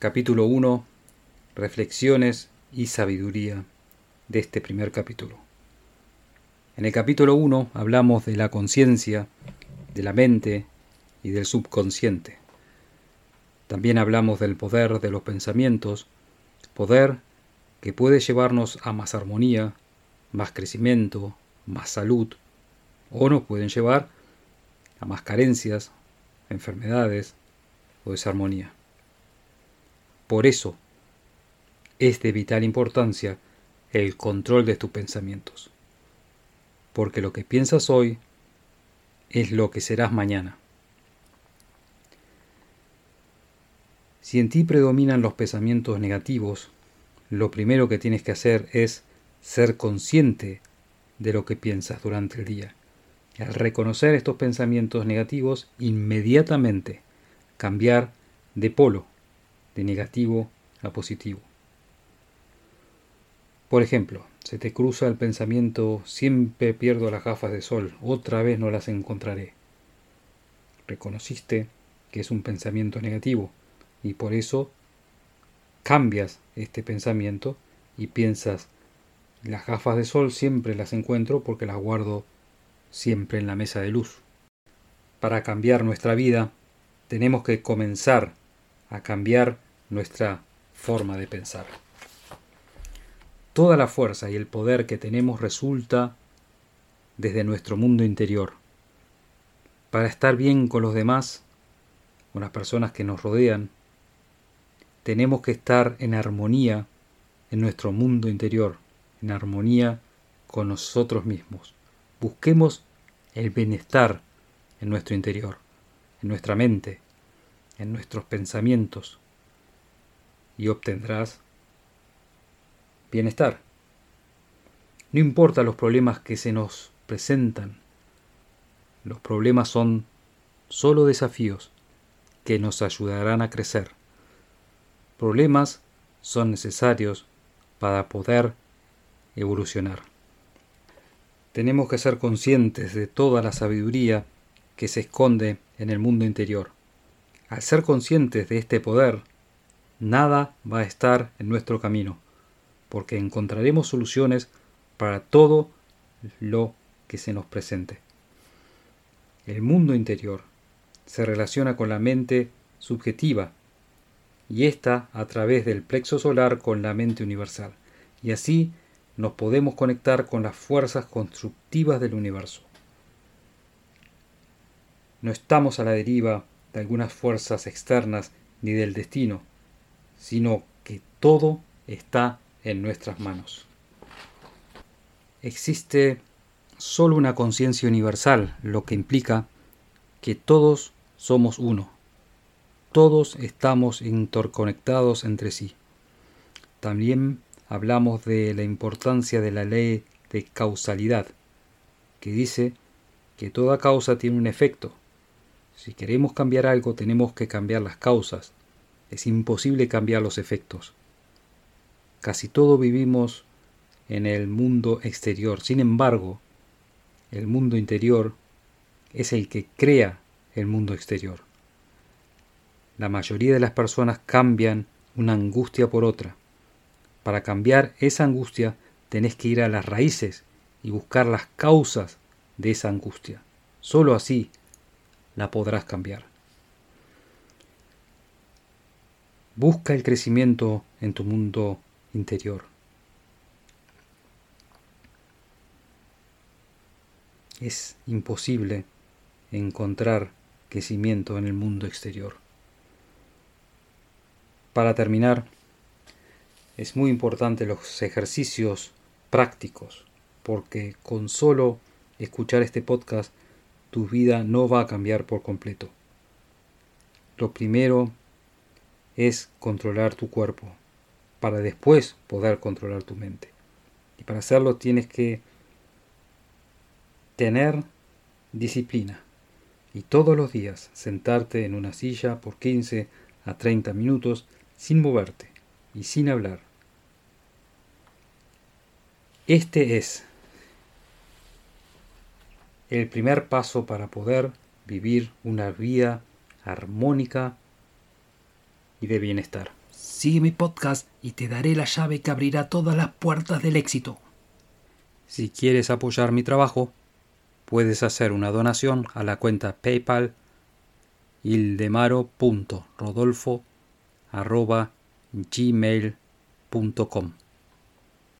capítulo 1, reflexiones y sabiduría de este primer capítulo. En el capítulo 1 hablamos de la conciencia, de la mente y del subconsciente. También hablamos del poder de los pensamientos, poder que puede llevarnos a más armonía, más crecimiento, más salud, o nos pueden llevar a más carencias, enfermedades o desarmonía. Por eso es de vital importancia el control de tus pensamientos, porque lo que piensas hoy es lo que serás mañana. Si en ti predominan los pensamientos negativos, lo primero que tienes que hacer es ser consciente de lo que piensas durante el día. al reconocer estos pensamientos negativos, inmediatamente cambiar de polo, de negativo a positivo. Por ejemplo, se te cruza el pensamiento siempre pierdo las gafas de sol, otra vez no las encontraré. Reconociste que es un pensamiento negativo y por eso cambias este pensamiento y piensas las gafas de sol siempre las encuentro porque las guardo siempre en la mesa de luz. Para cambiar nuestra vida tenemos que comenzar a cambiar nuestra forma de pensar. Toda la fuerza y el poder que tenemos resulta desde nuestro mundo interior. Para estar bien con los demás, con las personas que nos rodean, tenemos que estar en armonía en nuestro mundo interior, en armonía con nosotros mismos. Busquemos el bienestar en nuestro interior, en nuestra mente, en nuestros pensamientos, y obtendrás bienestar. No importa los problemas que se nos presentan, los problemas son solo desafíos que nos ayudarán a crecer. Problemas son necesarios para poder evolucionar. Tenemos que ser conscientes de toda la sabiduría que se esconde en el mundo interior. Al ser conscientes de este poder, nada va a estar en nuestro camino, porque encontraremos soluciones para todo lo que se nos presente. El mundo interior se relaciona con la mente subjetiva y ésta a través del plexo solar con la mente universal, y así nos podemos conectar con las fuerzas constructivas del universo. No estamos a la deriva de algunas fuerzas externas ni del destino, sino que todo está en nuestras manos. Existe solo una conciencia universal, lo que implica que todos somos uno. Todos estamos interconectados entre sí. También hablamos de la importancia de la ley de causalidad, que dice que toda causa tiene un efecto. Si queremos cambiar algo tenemos que cambiar las causas. Es imposible cambiar los efectos. Casi todo vivimos en el mundo exterior. Sin embargo, el mundo interior es el que crea el mundo exterior. La mayoría de las personas cambian una angustia por otra. Para cambiar esa angustia tenés que ir a las raíces y buscar las causas de esa angustia. Solo así la podrás cambiar. Busca el crecimiento en tu mundo interior. Es imposible encontrar crecimiento en el mundo exterior. Para terminar, es muy importante los ejercicios prácticos, porque con solo escuchar este podcast tu vida no va a cambiar por completo. Lo primero es controlar tu cuerpo, para después poder controlar tu mente. Y para hacerlo tienes que tener disciplina y todos los días sentarte en una silla por 15 a 30 minutos sin moverte y sin hablar este es el primer paso para poder vivir una vida armónica y de bienestar. Sigue mi podcast y te daré la llave que abrirá todas las puertas del éxito. Si quieres apoyar mi trabajo, puedes hacer una donación a la cuenta PayPal ildemaro.rodolfo.gmail.com